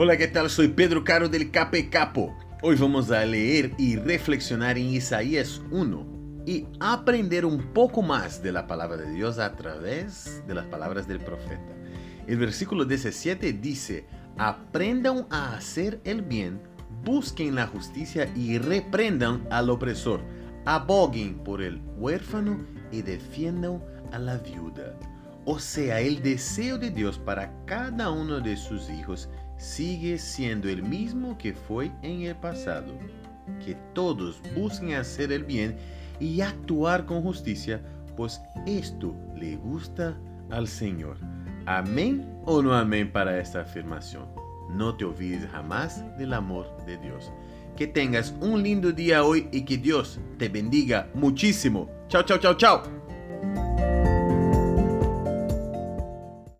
Hola, ¿qué tal? Soy Pedro Caro del Cape Capo. Hoy vamos a leer y reflexionar en Isaías 1 y aprender un poco más de la palabra de Dios a través de las palabras del profeta. El versículo 17 dice, aprendan a hacer el bien, busquen la justicia y reprendan al opresor, aboguen por el huérfano y defiendan a la viuda. O sea, el deseo de Dios para cada uno de sus hijos sigue siendo el mismo que fue en el pasado. Que todos busquen hacer el bien y actuar con justicia, pues esto le gusta al Señor. Amén o no amén para esta afirmación. No te olvides jamás del amor de Dios. Que tengas un lindo día hoy y que Dios te bendiga muchísimo. Chao, chao, chao, chao.